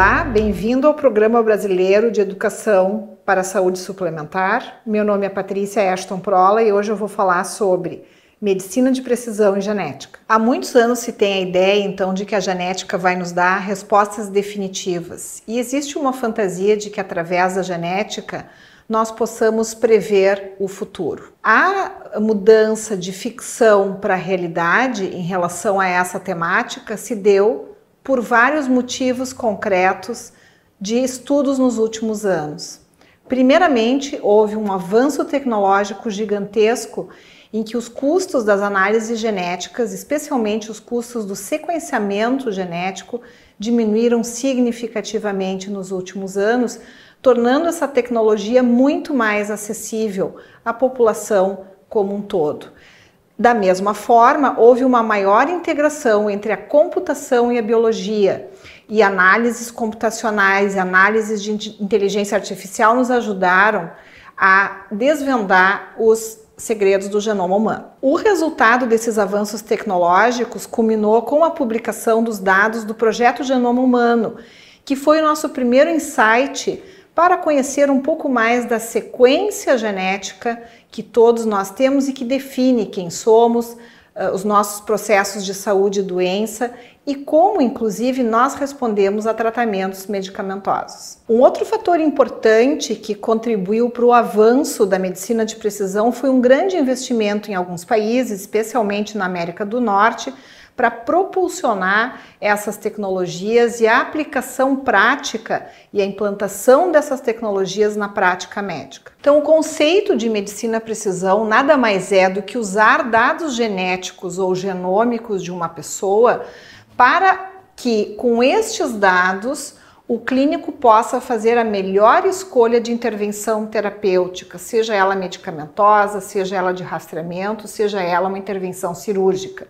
Olá, bem-vindo ao Programa Brasileiro de Educação para a Saúde Suplementar. Meu nome é Patrícia Ashton Prola e hoje eu vou falar sobre medicina de precisão e genética. Há muitos anos se tem a ideia, então, de que a genética vai nos dar respostas definitivas. E existe uma fantasia de que através da genética nós possamos prever o futuro. A mudança de ficção para a realidade em relação a essa temática se deu por vários motivos concretos de estudos nos últimos anos. Primeiramente, houve um avanço tecnológico gigantesco em que os custos das análises genéticas, especialmente os custos do sequenciamento genético, diminuíram significativamente nos últimos anos, tornando essa tecnologia muito mais acessível à população como um todo. Da mesma forma, houve uma maior integração entre a computação e a biologia, e análises computacionais e análises de inteligência artificial nos ajudaram a desvendar os segredos do genoma humano. O resultado desses avanços tecnológicos culminou com a publicação dos dados do projeto Genoma Humano, que foi o nosso primeiro insight para conhecer um pouco mais da sequência genética que todos nós temos e que define quem somos, eh, os nossos processos de saúde e doença e como, inclusive, nós respondemos a tratamentos medicamentosos. Um outro fator importante que contribuiu para o avanço da medicina de precisão foi um grande investimento em alguns países, especialmente na América do Norte, para propulsionar essas tecnologias e a aplicação prática e a implantação dessas tecnologias na prática médica. Então, o conceito de medicina precisão nada mais é do que usar dados genéticos ou genômicos de uma pessoa para que, com estes dados, o clínico possa fazer a melhor escolha de intervenção terapêutica, seja ela medicamentosa, seja ela de rastreamento, seja ela uma intervenção cirúrgica.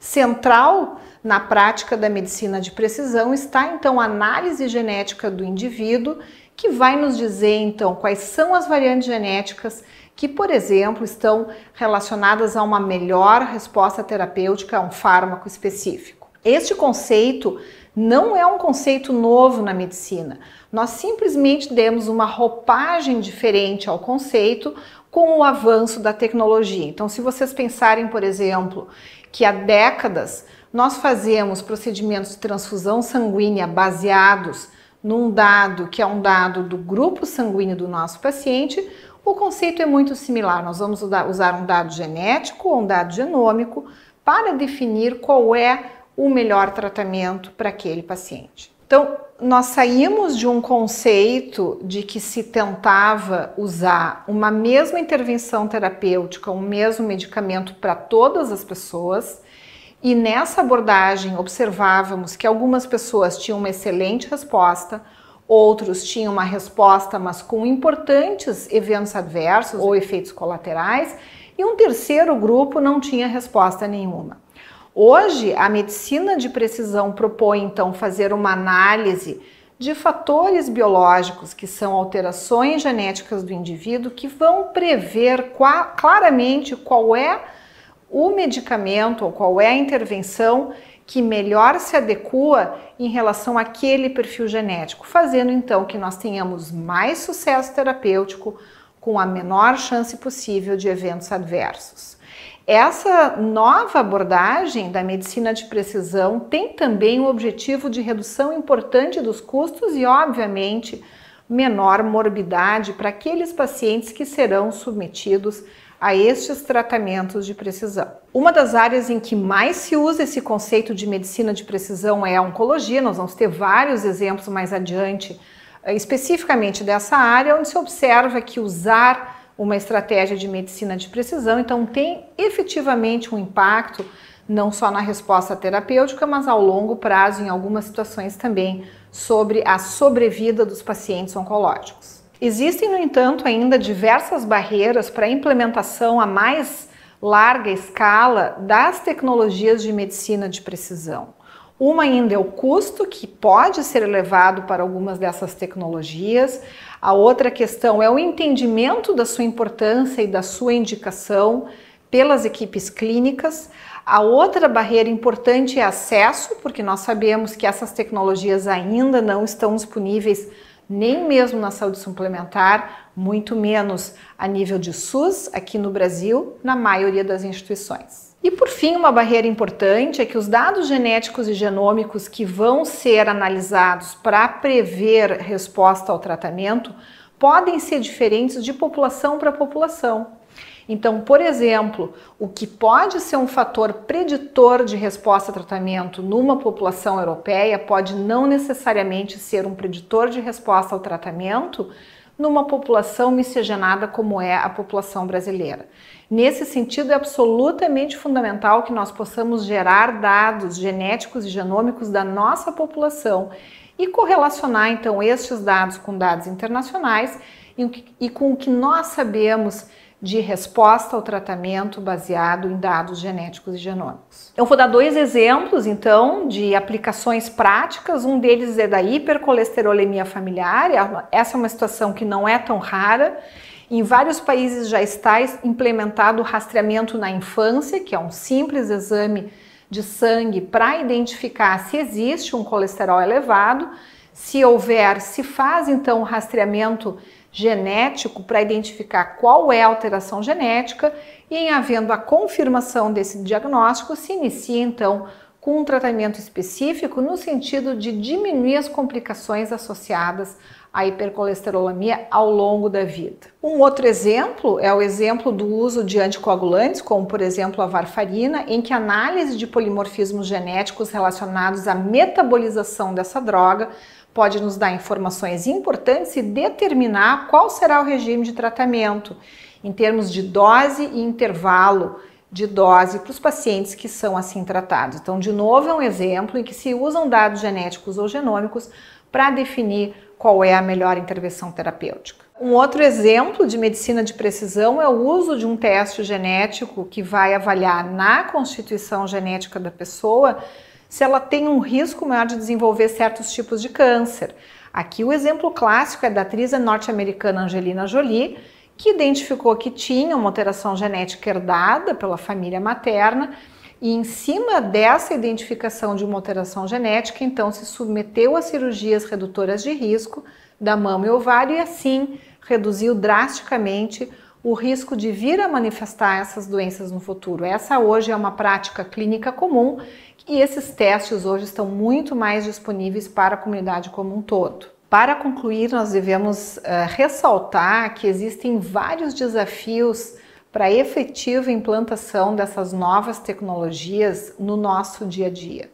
Central na prática da medicina de precisão está então a análise genética do indivíduo, que vai nos dizer então quais são as variantes genéticas que, por exemplo, estão relacionadas a uma melhor resposta terapêutica a um fármaco específico. Este conceito não é um conceito novo na medicina. Nós simplesmente demos uma roupagem diferente ao conceito com o avanço da tecnologia. Então, se vocês pensarem, por exemplo, que há décadas nós fazemos procedimentos de transfusão sanguínea baseados num dado que é um dado do grupo sanguíneo do nosso paciente, o conceito é muito similar. Nós vamos usar um dado genético ou um dado genômico para definir qual é o melhor tratamento para aquele paciente. Então, nós saímos de um conceito de que se tentava usar uma mesma intervenção terapêutica, um mesmo medicamento para todas as pessoas, e nessa abordagem observávamos que algumas pessoas tinham uma excelente resposta, outros tinham uma resposta, mas com importantes eventos adversos ou efeitos colaterais, e um terceiro grupo não tinha resposta nenhuma. Hoje, a medicina de precisão propõe então fazer uma análise de fatores biológicos, que são alterações genéticas do indivíduo, que vão prever qual, claramente qual é o medicamento ou qual é a intervenção que melhor se adequa em relação àquele perfil genético, fazendo então que nós tenhamos mais sucesso terapêutico com a menor chance possível de eventos adversos. Essa nova abordagem da medicina de precisão tem também o objetivo de redução importante dos custos e, obviamente, menor morbidade para aqueles pacientes que serão submetidos a estes tratamentos de precisão. Uma das áreas em que mais se usa esse conceito de medicina de precisão é a oncologia. Nós vamos ter vários exemplos mais adiante, eh, especificamente dessa área, onde se observa que usar uma estratégia de medicina de precisão, então tem efetivamente um impacto não só na resposta terapêutica, mas ao longo prazo, em algumas situações também, sobre a sobrevida dos pacientes oncológicos. Existem, no entanto, ainda diversas barreiras para a implementação a mais larga escala das tecnologias de medicina de precisão. Uma ainda é o custo, que pode ser elevado para algumas dessas tecnologias. A outra questão é o entendimento da sua importância e da sua indicação pelas equipes clínicas. A outra barreira importante é acesso, porque nós sabemos que essas tecnologias ainda não estão disponíveis nem mesmo na saúde suplementar, muito menos a nível de SUS aqui no Brasil, na maioria das instituições. E por fim, uma barreira importante é que os dados genéticos e genômicos que vão ser analisados para prever resposta ao tratamento podem ser diferentes de população para população. Então, por exemplo, o que pode ser um fator preditor de resposta a tratamento numa população europeia pode não necessariamente ser um preditor de resposta ao tratamento numa população miscigenada como é a população brasileira. Nesse sentido, é absolutamente fundamental que nós possamos gerar dados genéticos e genômicos da nossa população e correlacionar então estes dados com dados internacionais e com o que nós sabemos de resposta ao tratamento baseado em dados genéticos e genômicos. Eu vou dar dois exemplos, então, de aplicações práticas. Um deles é da hipercolesterolemia familiar. Essa é uma situação que não é tão rara. Em vários países já está implementado o rastreamento na infância, que é um simples exame de sangue para identificar se existe um colesterol elevado. Se houver, se faz então o rastreamento genético para identificar qual é a alteração genética e, em havendo a confirmação desse diagnóstico, se inicia então com um tratamento específico no sentido de diminuir as complicações associadas à hipercolesterolemia ao longo da vida. Um outro exemplo é o exemplo do uso de anticoagulantes, como por exemplo a varfarina, em que a análise de polimorfismos genéticos relacionados à metabolização dessa droga pode nos dar informações importantes e determinar qual será o regime de tratamento em termos de dose e intervalo de dose para os pacientes que são assim tratados. Então, de novo, é um exemplo em que se usam dados genéticos ou genômicos para definir qual é a melhor intervenção terapêutica. Um outro exemplo de medicina de precisão é o uso de um teste genético que vai avaliar na constituição genética da pessoa se ela tem um risco maior de desenvolver certos tipos de câncer. Aqui o exemplo clássico é da atriz norte-americana Angelina Jolie, que identificou que tinha uma alteração genética herdada pela família materna e em cima dessa identificação de uma alteração genética, então se submeteu a cirurgias redutoras de risco da mama e ovário e assim reduziu drasticamente o risco de vir a manifestar essas doenças no futuro. Essa hoje é uma prática clínica comum e esses testes hoje estão muito mais disponíveis para a comunidade como um todo. Para concluir, nós devemos uh, ressaltar que existem vários desafios para a efetiva implantação dessas novas tecnologias no nosso dia a dia.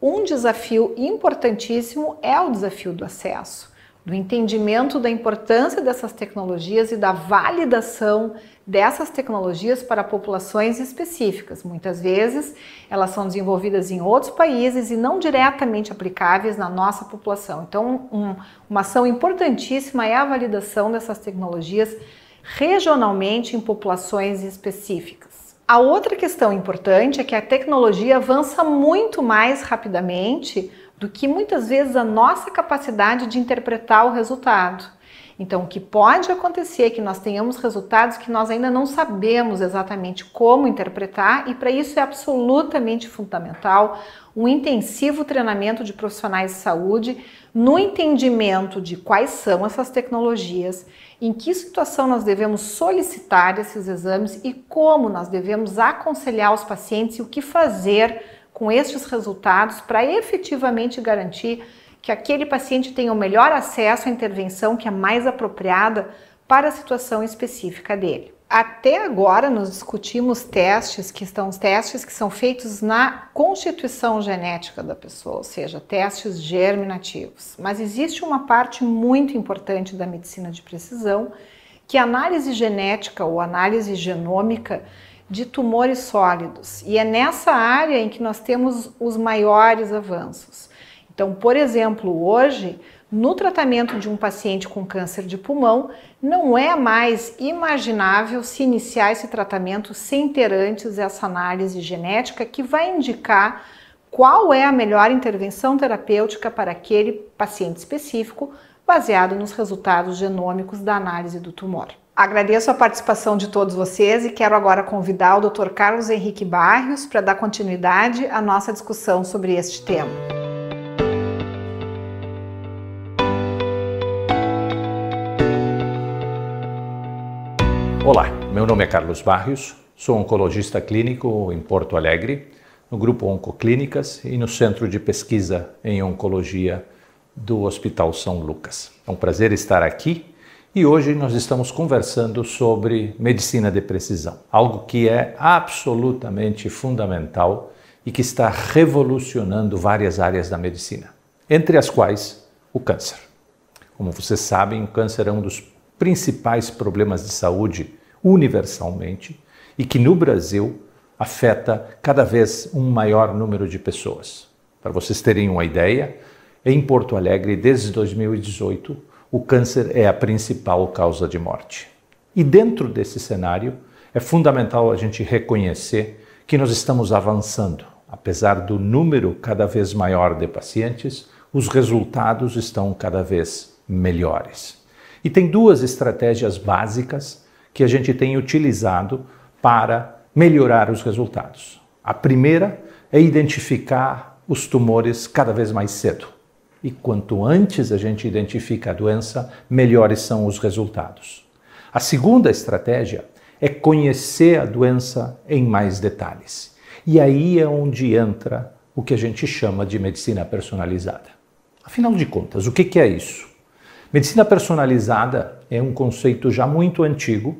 Um desafio importantíssimo é o desafio do acesso do entendimento da importância dessas tecnologias e da validação dessas tecnologias para populações específicas. Muitas vezes elas são desenvolvidas em outros países e não diretamente aplicáveis na nossa população. Então, um, uma ação importantíssima é a validação dessas tecnologias regionalmente em populações específicas. A outra questão importante é que a tecnologia avança muito mais rapidamente do que muitas vezes a nossa capacidade de interpretar o resultado. Então, o que pode acontecer é que nós tenhamos resultados que nós ainda não sabemos exatamente como interpretar, e para isso é absolutamente fundamental um intensivo treinamento de profissionais de saúde no entendimento de quais são essas tecnologias, em que situação nós devemos solicitar esses exames e como nós devemos aconselhar os pacientes e o que fazer com estes resultados para efetivamente garantir que aquele paciente tenha o melhor acesso à intervenção que é mais apropriada para a situação específica dele. Até agora nós discutimos testes que estão os testes que são feitos na constituição genética da pessoa, ou seja, testes germinativos. Mas existe uma parte muito importante da medicina de precisão, que é a análise genética ou análise genômica de tumores sólidos. E é nessa área em que nós temos os maiores avanços. Então, por exemplo, hoje, no tratamento de um paciente com câncer de pulmão, não é mais imaginável se iniciar esse tratamento sem ter antes essa análise genética que vai indicar qual é a melhor intervenção terapêutica para aquele paciente específico, baseado nos resultados genômicos da análise do tumor. Agradeço a participação de todos vocês e quero agora convidar o Dr. Carlos Henrique Barrios para dar continuidade à nossa discussão sobre este tema. Olá, meu nome é Carlos Barrios, sou oncologista clínico em Porto Alegre, no grupo Oncoclínicas e no Centro de Pesquisa em Oncologia do Hospital São Lucas. É um prazer estar aqui e hoje nós estamos conversando sobre medicina de precisão, algo que é absolutamente fundamental e que está revolucionando várias áreas da medicina, entre as quais o câncer. Como vocês sabem, o câncer é um dos principais problemas de saúde universalmente e que no Brasil afeta cada vez um maior número de pessoas. Para vocês terem uma ideia, em Porto Alegre, desde 2018, o câncer é a principal causa de morte. E dentro desse cenário, é fundamental a gente reconhecer que nós estamos avançando. Apesar do número cada vez maior de pacientes, os resultados estão cada vez melhores. E tem duas estratégias básicas que a gente tem utilizado para melhorar os resultados. A primeira é identificar os tumores cada vez mais cedo e quanto antes a gente identifica a doença, melhores são os resultados. A segunda estratégia é conhecer a doença em mais detalhes. E aí é onde entra o que a gente chama de medicina personalizada. Afinal de contas, o que é isso? Medicina personalizada é um conceito já muito antigo,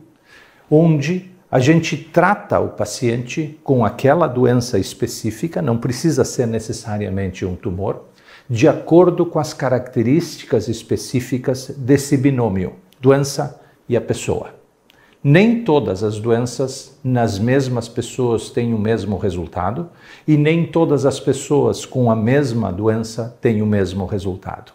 onde a gente trata o paciente com aquela doença específica, não precisa ser necessariamente um tumor, de acordo com as características específicas desse binômio, doença e a pessoa. Nem todas as doenças nas mesmas pessoas têm o mesmo resultado e nem todas as pessoas com a mesma doença têm o mesmo resultado.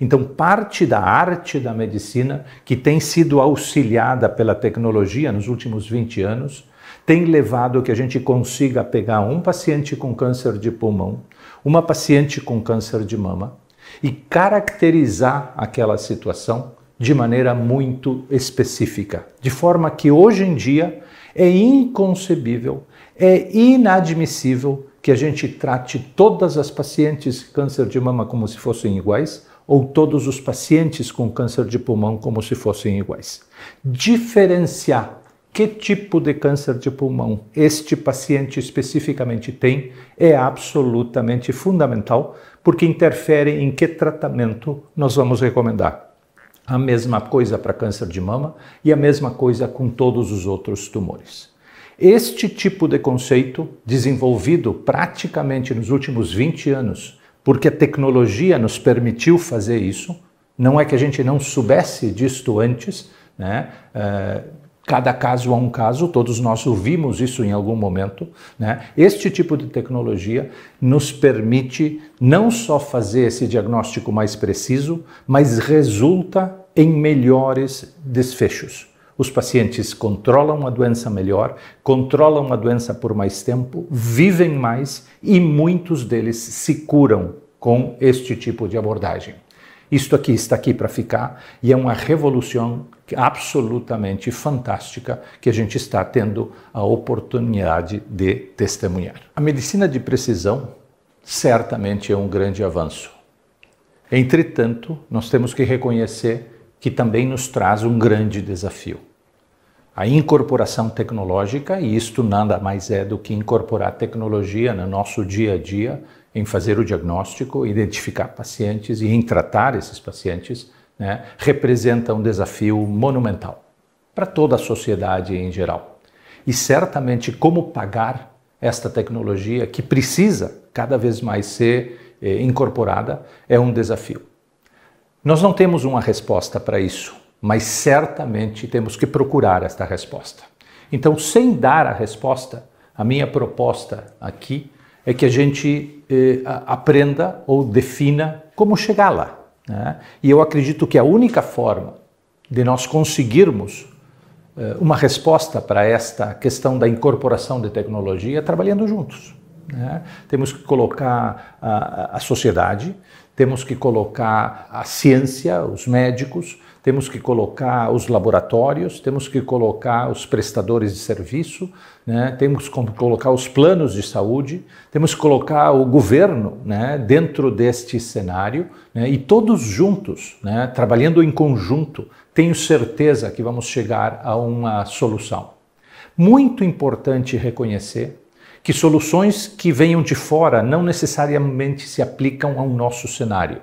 Então, parte da arte da medicina, que tem sido auxiliada pela tecnologia nos últimos 20 anos, tem levado que a gente consiga pegar um paciente com câncer de pulmão, uma paciente com câncer de mama e caracterizar aquela situação de maneira muito específica, de forma que hoje em dia é inconcebível, é inadmissível que a gente trate todas as pacientes câncer de mama como se fossem iguais ou todos os pacientes com câncer de pulmão como se fossem iguais. Diferenciar que tipo de câncer de pulmão este paciente especificamente tem é absolutamente fundamental, porque interfere em que tratamento nós vamos recomendar. A mesma coisa para câncer de mama e a mesma coisa com todos os outros tumores. Este tipo de conceito, desenvolvido praticamente nos últimos 20 anos, porque a tecnologia nos permitiu fazer isso, não é que a gente não soubesse disto antes, né? Uh, Cada caso é um caso, todos nós ouvimos isso em algum momento. Né? Este tipo de tecnologia nos permite não só fazer esse diagnóstico mais preciso, mas resulta em melhores desfechos. Os pacientes controlam a doença melhor, controlam a doença por mais tempo, vivem mais e muitos deles se curam com este tipo de abordagem. Isto aqui está aqui para ficar e é uma revolução absolutamente fantástica que a gente está tendo a oportunidade de testemunhar. A medicina de precisão certamente é um grande avanço. Entretanto, nós temos que reconhecer que também nos traz um grande desafio. A incorporação tecnológica, e isto nada mais é do que incorporar tecnologia no nosso dia a dia, em fazer o diagnóstico, identificar pacientes e em tratar esses pacientes, né, representa um desafio monumental para toda a sociedade em geral. E certamente como pagar esta tecnologia que precisa cada vez mais ser eh, incorporada é um desafio. Nós não temos uma resposta para isso, mas certamente temos que procurar esta resposta. Então, sem dar a resposta, a minha proposta aqui é que a gente eh, aprenda ou defina como chegar lá. Né? E eu acredito que a única forma de nós conseguirmos eh, uma resposta para esta questão da incorporação de tecnologia é trabalhando juntos. Né? Temos que colocar a, a sociedade, temos que colocar a ciência, os médicos, temos que colocar os laboratórios, temos que colocar os prestadores de serviço, né? temos que colocar os planos de saúde, temos que colocar o governo né? dentro deste cenário né? e todos juntos, né? trabalhando em conjunto, tenho certeza que vamos chegar a uma solução. Muito importante reconhecer que soluções que venham de fora não necessariamente se aplicam ao nosso cenário.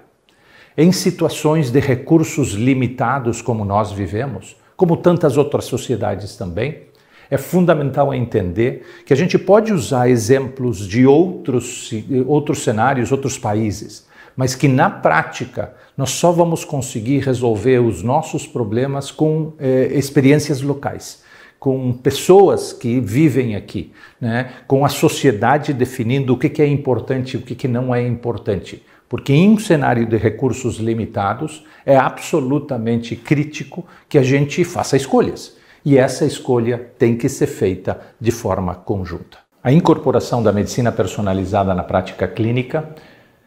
Em situações de recursos limitados como nós vivemos, como tantas outras sociedades também, é fundamental entender que a gente pode usar exemplos de outros, outros cenários, outros países, mas que na prática nós só vamos conseguir resolver os nossos problemas com eh, experiências locais com pessoas que vivem aqui, né? com a sociedade definindo o que é importante e o que não é importante. Porque em um cenário de recursos limitados é absolutamente crítico que a gente faça escolhas. E essa escolha tem que ser feita de forma conjunta. A incorporação da medicina personalizada na prática clínica,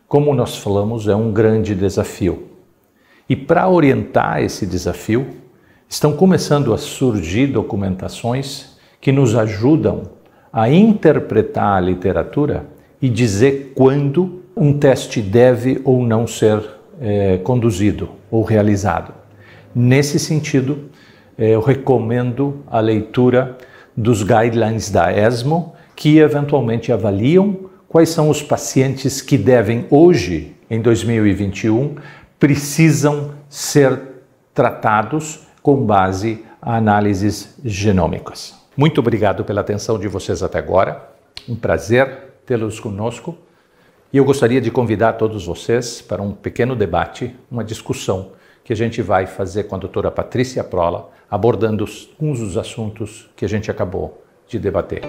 como nós falamos, é um grande desafio. E para orientar esse desafio, estão começando a surgir documentações que nos ajudam a interpretar a literatura e dizer quando um teste deve ou não ser é, conduzido ou realizado. Nesse sentido, é, eu recomendo a leitura dos guidelines da ESMO, que eventualmente avaliam quais são os pacientes que devem hoje, em 2021, precisam ser tratados com base a análises genômicas. Muito obrigado pela atenção de vocês até agora. Um prazer tê-los conosco. E eu gostaria de convidar todos vocês para um pequeno debate, uma discussão que a gente vai fazer com a doutora Patrícia Prola, abordando uns dos assuntos que a gente acabou de debater.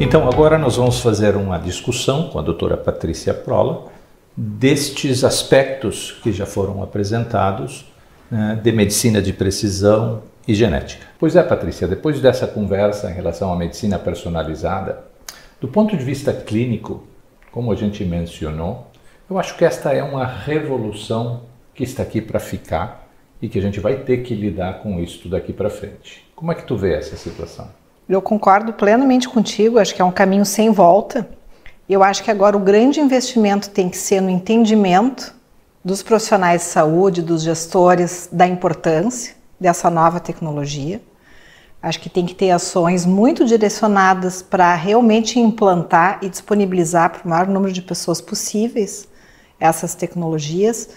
Então, agora nós vamos fazer uma discussão com a doutora Patrícia Prola destes aspectos que já foram apresentados né, de medicina de precisão e genética. Pois é, Patrícia, depois dessa conversa em relação à medicina personalizada, do ponto de vista clínico, como a gente mencionou, eu acho que esta é uma revolução que está aqui para ficar e que a gente vai ter que lidar com isso daqui para frente. Como é que tu vê essa situação? Eu concordo plenamente contigo, acho que é um caminho sem volta. Eu acho que agora o grande investimento tem que ser no entendimento dos profissionais de saúde, dos gestores, da importância dessa nova tecnologia. Acho que tem que ter ações muito direcionadas para realmente implantar e disponibilizar para o maior número de pessoas possíveis essas tecnologias.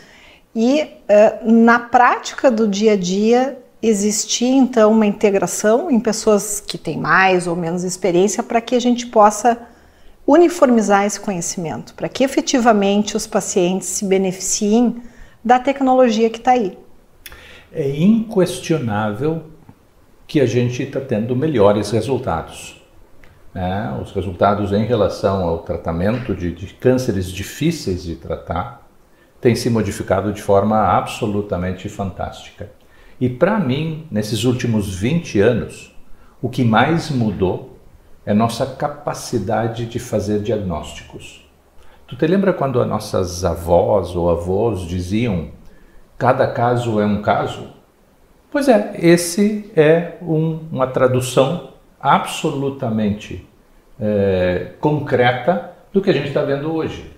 E uh, na prática do dia a dia, existir então uma integração em pessoas que têm mais ou menos experiência para que a gente possa uniformizar esse conhecimento, para que efetivamente os pacientes se beneficiem da tecnologia que está aí. É inquestionável que a gente está tendo melhores resultados. Né? Os resultados em relação ao tratamento de, de cânceres difíceis de tratar têm se modificado de forma absolutamente fantástica. E para mim, nesses últimos 20 anos, o que mais mudou é nossa capacidade de fazer diagnósticos. Tu te lembra quando as nossas avós ou avós diziam cada caso é um caso? Pois é, esse é um, uma tradução absolutamente é, concreta do que a gente está vendo hoje.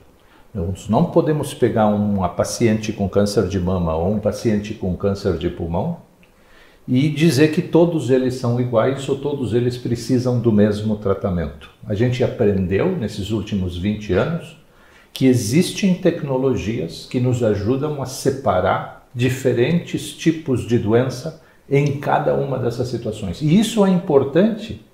Nós não podemos pegar uma paciente com câncer de mama ou um paciente com câncer de pulmão e dizer que todos eles são iguais ou todos eles precisam do mesmo tratamento. A gente aprendeu nesses últimos 20 anos que existem tecnologias que nos ajudam a separar diferentes tipos de doença em cada uma dessas situações. E isso é importante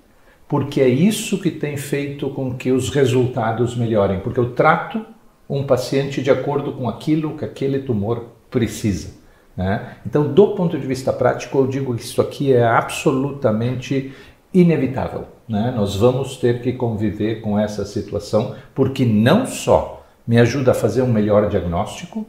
porque é isso que tem feito com que os resultados melhorem, porque eu trato um paciente de acordo com aquilo que aquele tumor precisa. Né? Então, do ponto de vista prático, eu digo que isso aqui é absolutamente inevitável. Né? Nós vamos ter que conviver com essa situação, porque não só me ajuda a fazer um melhor diagnóstico,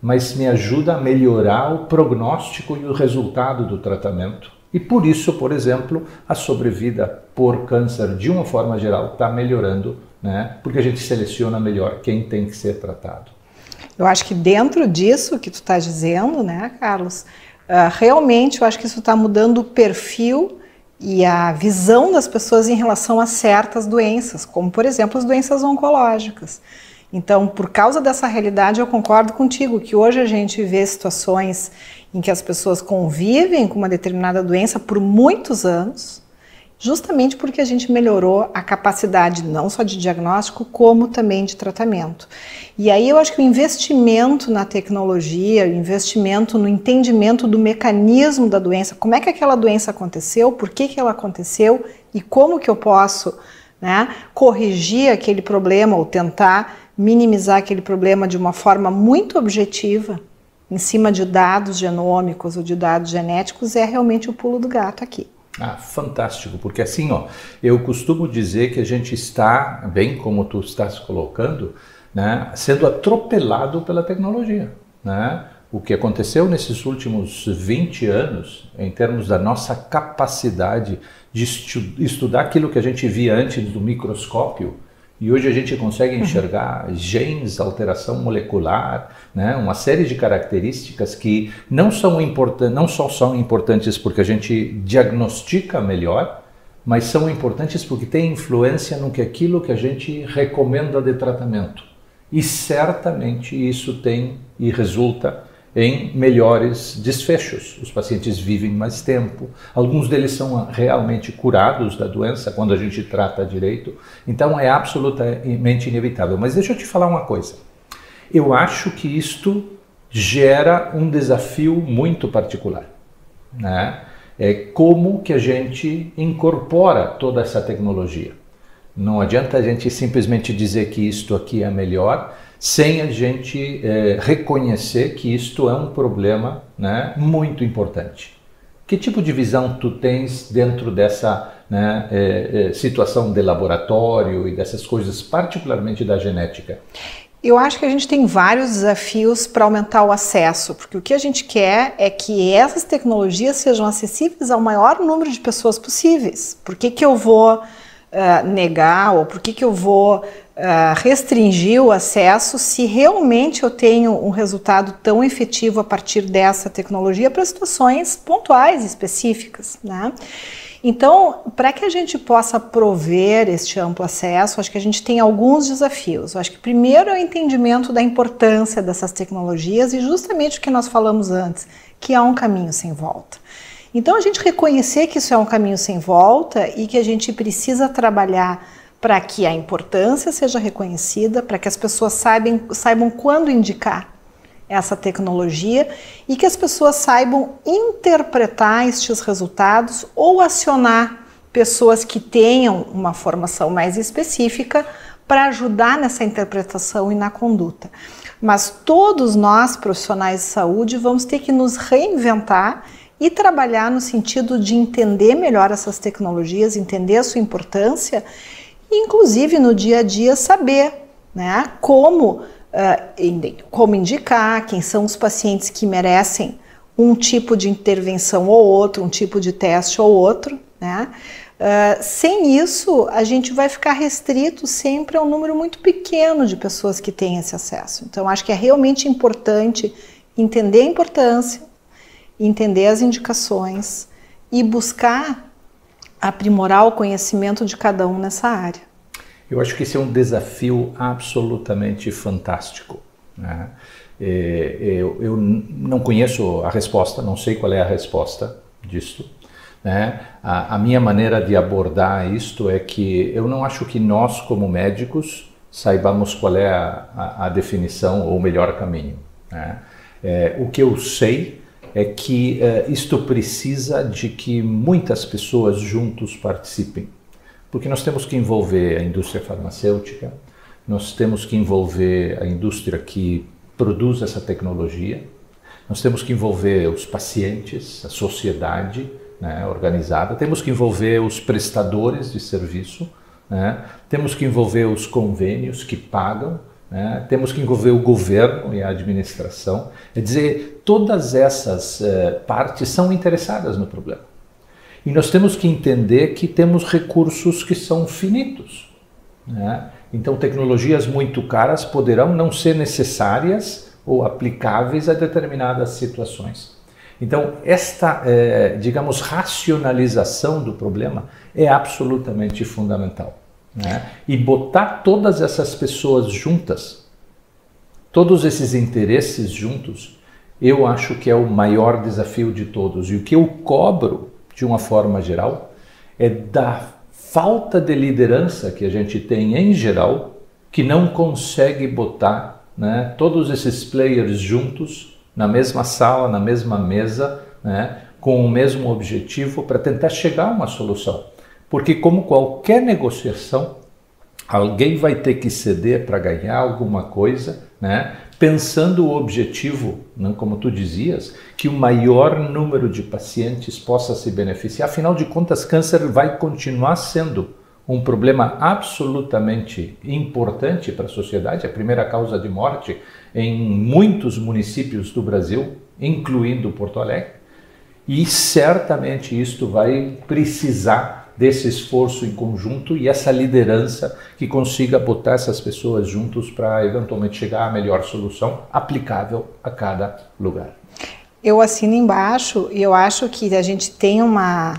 mas me ajuda a melhorar o prognóstico e o resultado do tratamento. E por isso, por exemplo, a sobrevida por câncer, de uma forma geral, está melhorando, né? porque a gente seleciona melhor quem tem que ser tratado. Eu acho que dentro disso que tu está dizendo, né, Carlos, uh, realmente eu acho que isso está mudando o perfil e a visão das pessoas em relação a certas doenças, como por exemplo as doenças oncológicas. Então, por causa dessa realidade, eu concordo contigo que hoje a gente vê situações em que as pessoas convivem com uma determinada doença por muitos anos, justamente porque a gente melhorou a capacidade não só de diagnóstico, como também de tratamento. E aí eu acho que o investimento na tecnologia, o investimento no entendimento do mecanismo da doença, como é que aquela doença aconteceu, por que, que ela aconteceu e como que eu posso né, corrigir aquele problema ou tentar minimizar aquele problema de uma forma muito objetiva, em cima de dados genômicos ou de dados genéticos, é realmente o pulo do gato aqui. Ah, fantástico, porque assim, ó, eu costumo dizer que a gente está, bem como tu estás colocando, né, sendo atropelado pela tecnologia, né? O que aconteceu nesses últimos 20 anos, em termos da nossa capacidade de estu estudar aquilo que a gente via antes do microscópio, e hoje a gente consegue enxergar genes, alteração molecular, né? uma série de características que não, são não só são importantes porque a gente diagnostica melhor, mas são importantes porque têm influência no que aquilo que a gente recomenda de tratamento. E certamente isso tem e resulta em melhores desfechos. Os pacientes vivem mais tempo, alguns deles são realmente curados da doença quando a gente trata direito, então é absolutamente inevitável. Mas deixa eu te falar uma coisa. Eu acho que isto gera um desafio muito particular. Né? É como que a gente incorpora toda essa tecnologia. Não adianta a gente simplesmente dizer que isto aqui é melhor sem a gente é, reconhecer que isto é um problema né, muito importante. Que tipo de visão tu tens dentro dessa né, é, é, situação de laboratório e dessas coisas, particularmente da genética? Eu acho que a gente tem vários desafios para aumentar o acesso, porque o que a gente quer é que essas tecnologias sejam acessíveis ao maior número de pessoas possíveis. Por que, que eu vou uh, negar ou por que, que eu vou uh, restringir o acesso se realmente eu tenho um resultado tão efetivo a partir dessa tecnologia para situações pontuais, específicas, né? Então, para que a gente possa prover este amplo acesso, acho que a gente tem alguns desafios. Eu acho que primeiro é o entendimento da importância dessas tecnologias e justamente o que nós falamos antes, que há um caminho sem volta. Então, a gente reconhecer que isso é um caminho sem volta e que a gente precisa trabalhar para que a importância seja reconhecida, para que as pessoas saibam, saibam quando indicar essa tecnologia e que as pessoas saibam interpretar estes resultados ou acionar pessoas que tenham uma formação mais específica para ajudar nessa interpretação e na conduta. Mas todos nós, profissionais de saúde, vamos ter que nos reinventar e trabalhar no sentido de entender melhor essas tecnologias, entender a sua importância inclusive no dia a dia saber né, como, uh, como indicar quem são os pacientes que merecem um tipo de intervenção ou outro, um tipo de teste ou outro. Né? Uh, sem isso, a gente vai ficar restrito sempre a um número muito pequeno de pessoas que têm esse acesso. Então, acho que é realmente importante entender a importância, entender as indicações e buscar aprimorar o conhecimento de cada um nessa área. Eu acho que esse é um desafio absolutamente fantástico. Né? É, eu, eu, não conheço a resposta, não sei qual é a resposta disto. Né? A, a, minha maneira de abordar isto é que eu não acho que nós, como médicos, saibamos qual é a, a, a definição ou o melhor caminho. Né? É, o que eu sei é que uh, isto precisa de que muitas pessoas juntos participem, porque nós temos que envolver a indústria farmacêutica, nós temos que envolver a indústria que produz essa tecnologia, nós temos que envolver os pacientes, a sociedade né, organizada, temos que envolver os prestadores de serviço, né, temos que envolver os convênios que pagam né? temos que envolver o governo e a administração. É dizer, todas essas uh, partes são interessadas no problema. E nós temos que entender que temos recursos que são finitos. Né? Então, tecnologias muito caras poderão não ser necessárias ou aplicáveis a determinadas situações. Então, esta, eh, digamos, racionalização do problema é absolutamente fundamental. Né? E botar todas essas pessoas juntas, todos esses interesses juntos, eu acho que é o maior desafio de todos. E o que eu cobro, de uma forma geral, é da falta de liderança que a gente tem em geral, que não consegue botar né, todos esses players juntos na mesma sala, na mesma mesa, né, com o mesmo objetivo para tentar chegar a uma solução. Porque, como qualquer negociação, alguém vai ter que ceder para ganhar alguma coisa, né? pensando o objetivo, né? como tu dizias, que o maior número de pacientes possa se beneficiar. Afinal de contas, câncer vai continuar sendo um problema absolutamente importante para a sociedade, a primeira causa de morte em muitos municípios do Brasil, incluindo Porto Alegre, e certamente isto vai precisar desse esforço em conjunto e essa liderança que consiga botar essas pessoas juntos para eventualmente chegar à melhor solução aplicável a cada lugar. Eu assino embaixo e eu acho que a gente tem uma.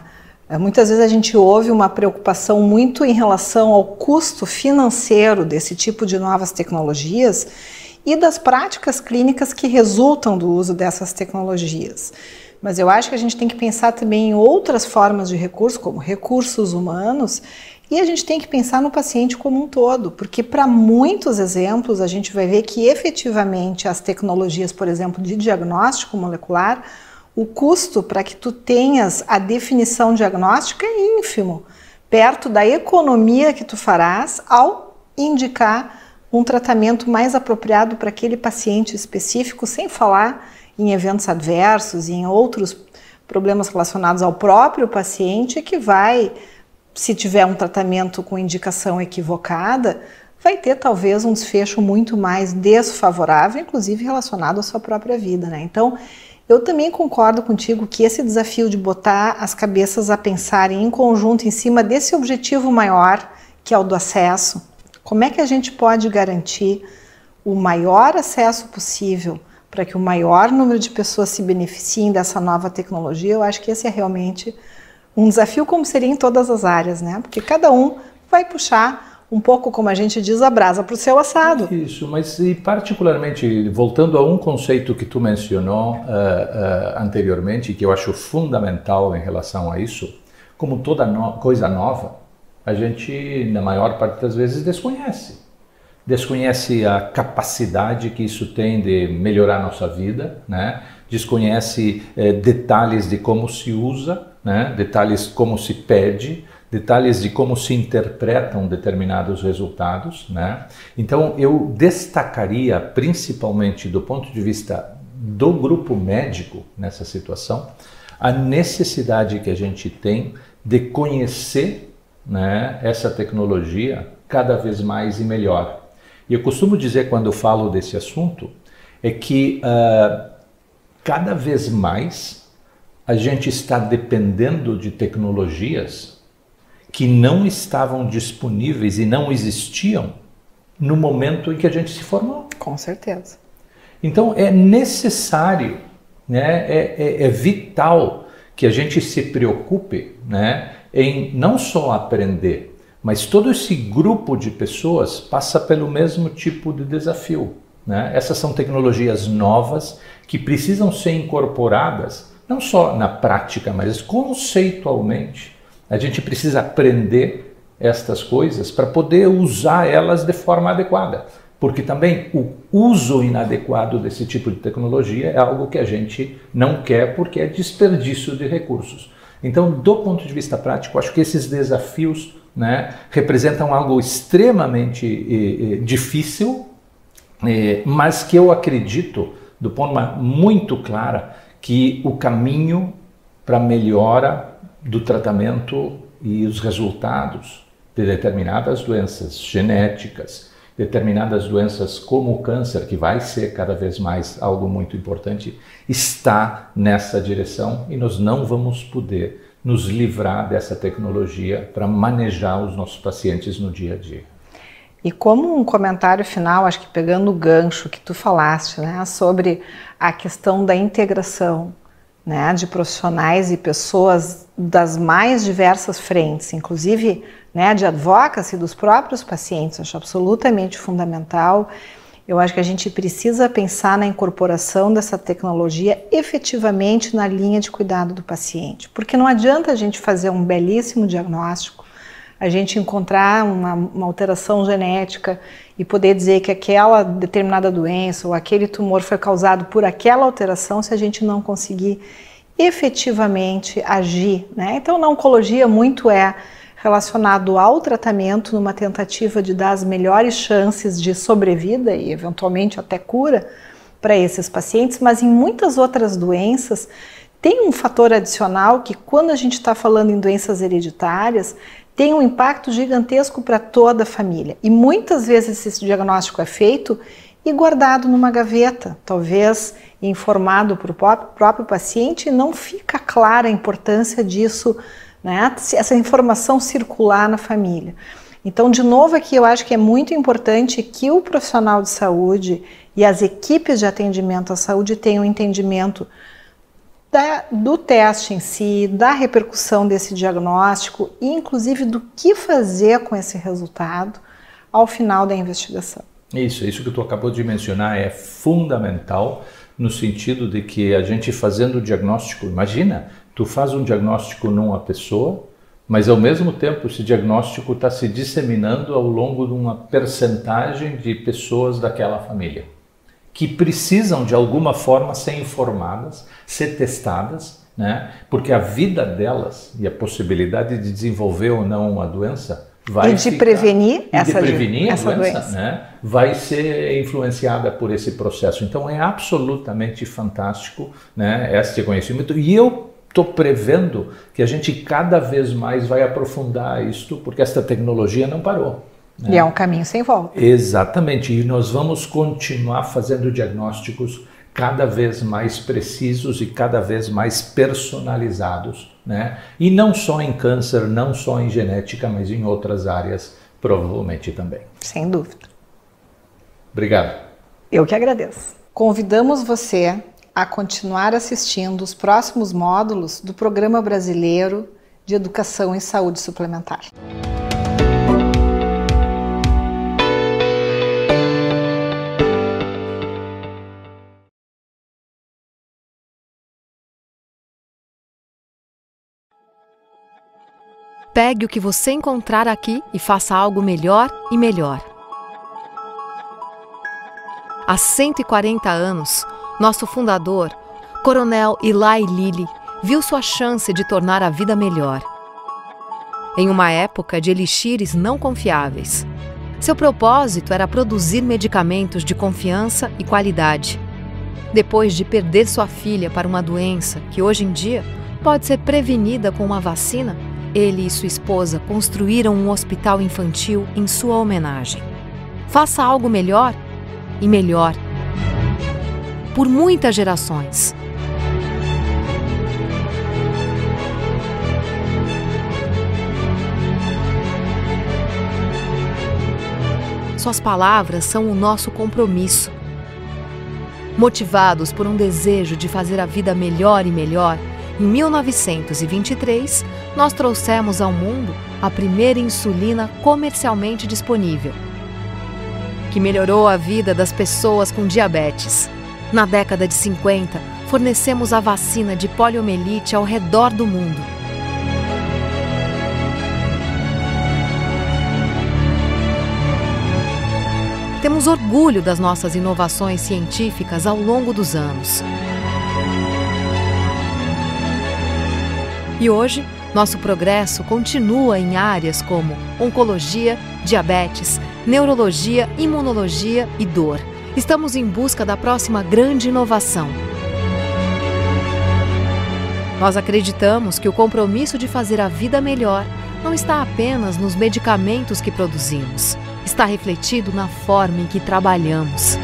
Muitas vezes a gente ouve uma preocupação muito em relação ao custo financeiro desse tipo de novas tecnologias e das práticas clínicas que resultam do uso dessas tecnologias. Mas eu acho que a gente tem que pensar também em outras formas de recurso, como recursos humanos, e a gente tem que pensar no paciente como um todo, porque para muitos exemplos a gente vai ver que efetivamente as tecnologias, por exemplo, de diagnóstico molecular, o custo para que tu tenhas a definição diagnóstica é ínfimo, perto da economia que tu farás ao indicar um tratamento mais apropriado para aquele paciente específico, sem falar em eventos adversos e em outros problemas relacionados ao próprio paciente que vai, se tiver um tratamento com indicação equivocada, vai ter talvez um desfecho muito mais desfavorável, inclusive relacionado à sua própria vida, né? Então, eu também concordo contigo que esse desafio de botar as cabeças a pensarem em conjunto em cima desse objetivo maior, que é o do acesso, como é que a gente pode garantir o maior acesso possível para que o maior número de pessoas se beneficiem dessa nova tecnologia, eu acho que esse é realmente um desafio, como seria em todas as áreas, né? Porque cada um vai puxar um pouco, como a gente diz, a brasa para o seu assado. Isso, mas e particularmente, voltando a um conceito que tu mencionou uh, uh, anteriormente, que eu acho fundamental em relação a isso, como toda no coisa nova, a gente, na maior parte das vezes, desconhece desconhece a capacidade que isso tem de melhorar a nossa vida, né? desconhece eh, detalhes de como se usa, né? detalhes como se pede, detalhes de como se interpretam determinados resultados. Né? Então, eu destacaria, principalmente do ponto de vista do grupo médico nessa situação, a necessidade que a gente tem de conhecer né, essa tecnologia cada vez mais e melhor. E eu costumo dizer quando eu falo desse assunto é que uh, cada vez mais a gente está dependendo de tecnologias que não estavam disponíveis e não existiam no momento em que a gente se formou. Com certeza. Então é necessário, né, é, é, é vital que a gente se preocupe né, em não só aprender, mas todo esse grupo de pessoas passa pelo mesmo tipo de desafio. Né? Essas são tecnologias novas que precisam ser incorporadas não só na prática, mas conceitualmente. A gente precisa aprender estas coisas para poder usar elas de forma adequada. Porque também o uso inadequado desse tipo de tecnologia é algo que a gente não quer porque é desperdício de recursos. Então, do ponto de vista prático, acho que esses desafios né, representam algo extremamente eh, eh, difícil, eh, mas que eu acredito, do ponto muito clara, que o caminho para melhora do tratamento e os resultados de determinadas doenças genéticas determinadas doenças como o câncer, que vai ser cada vez mais algo muito importante, está nessa direção e nós não vamos poder nos livrar dessa tecnologia para manejar os nossos pacientes no dia a dia. E como um comentário final, acho que pegando o gancho que tu falaste, né, sobre a questão da integração, né, de profissionais e pessoas das mais diversas frentes, inclusive né, de advocacy dos próprios pacientes, acho absolutamente fundamental. Eu acho que a gente precisa pensar na incorporação dessa tecnologia efetivamente na linha de cuidado do paciente, porque não adianta a gente fazer um belíssimo diagnóstico, a gente encontrar uma, uma alteração genética e poder dizer que aquela determinada doença ou aquele tumor foi causado por aquela alteração se a gente não conseguir efetivamente agir. Né? Então, na oncologia, muito é relacionado ao tratamento numa tentativa de dar as melhores chances de sobrevida e eventualmente até cura para esses pacientes, mas em muitas outras doenças tem um fator adicional que quando a gente está falando em doenças hereditárias tem um impacto gigantesco para toda a família. E muitas vezes esse diagnóstico é feito e guardado numa gaveta, talvez informado para o próprio paciente, e não fica clara a importância disso né? essa informação circular na família. Então, de novo, aqui eu acho que é muito importante que o profissional de saúde e as equipes de atendimento à saúde tenham um entendimento da, do teste em si, da repercussão desse diagnóstico e, inclusive, do que fazer com esse resultado ao final da investigação. Isso, isso que tu acabou de mencionar é fundamental no sentido de que a gente fazendo o diagnóstico, imagina, tu faz um diagnóstico numa pessoa, mas ao mesmo tempo esse diagnóstico está se disseminando ao longo de uma percentagem de pessoas daquela família que precisam de alguma forma ser informadas, ser testadas, né? Porque a vida delas e a possibilidade de desenvolver ou não uma doença vai e de ficar, prevenir e essa, de prevenir essa doença, doença. Né? vai ser influenciada por esse processo. Então é absolutamente fantástico, né? Esse conhecimento e eu estou prevendo que a gente cada vez mais vai aprofundar isto, porque esta tecnologia não parou. Né? E é um caminho sem volta. Exatamente, e nós vamos continuar fazendo diagnósticos cada vez mais precisos e cada vez mais personalizados, né? E não só em câncer, não só em genética, mas em outras áreas provavelmente também. Sem dúvida. Obrigado. Eu que agradeço. Convidamos você a continuar assistindo os próximos módulos do Programa Brasileiro de Educação em Saúde Suplementar. Pegue o que você encontrar aqui e faça algo melhor e melhor. Há 140 anos, nosso fundador, Coronel Eli Lilly, viu sua chance de tornar a vida melhor. Em uma época de elixires não confiáveis, seu propósito era produzir medicamentos de confiança e qualidade. Depois de perder sua filha para uma doença que hoje em dia pode ser prevenida com uma vacina, ele e sua esposa construíram um hospital infantil em sua homenagem. Faça algo melhor e melhor por muitas gerações. Suas palavras são o nosso compromisso. Motivados por um desejo de fazer a vida melhor e melhor, em 1923, nós trouxemos ao mundo a primeira insulina comercialmente disponível, que melhorou a vida das pessoas com diabetes. Na década de 50, fornecemos a vacina de poliomielite ao redor do mundo. Temos orgulho das nossas inovações científicas ao longo dos anos. E hoje, nosso progresso continua em áreas como oncologia, diabetes, neurologia, imunologia e dor. Estamos em busca da próxima grande inovação. Nós acreditamos que o compromisso de fazer a vida melhor não está apenas nos medicamentos que produzimos, está refletido na forma em que trabalhamos.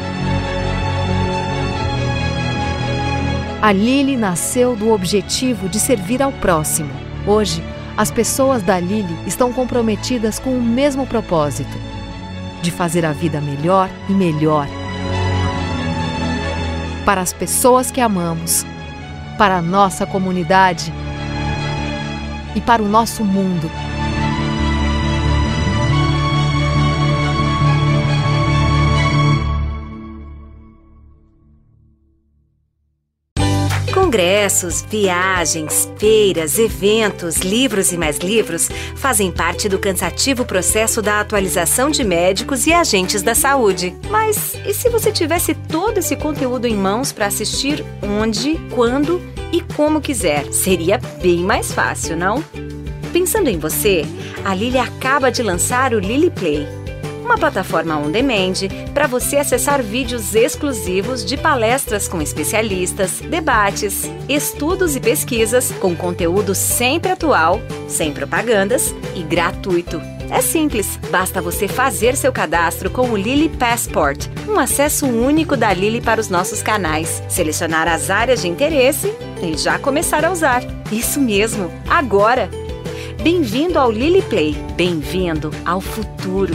A Lili nasceu do objetivo de servir ao próximo. Hoje, as pessoas da Lili estão comprometidas com o mesmo propósito: de fazer a vida melhor e melhor. Para as pessoas que amamos, para a nossa comunidade e para o nosso mundo. Congressos, viagens, feiras, eventos, livros e mais livros fazem parte do cansativo processo da atualização de médicos e agentes da saúde. Mas e se você tivesse todo esse conteúdo em mãos para assistir onde, quando e como quiser? Seria bem mais fácil, não? Pensando em você, a Lili acaba de lançar o Lili Play uma plataforma on demand para você acessar vídeos exclusivos de palestras com especialistas, debates, estudos e pesquisas com conteúdo sempre atual, sem propagandas e gratuito. É simples, basta você fazer seu cadastro com o Lily Passport, um acesso único da Lily para os nossos canais, selecionar as áreas de interesse e já começar a usar. Isso mesmo, agora! Bem-vindo ao Lily Play, bem-vindo ao futuro.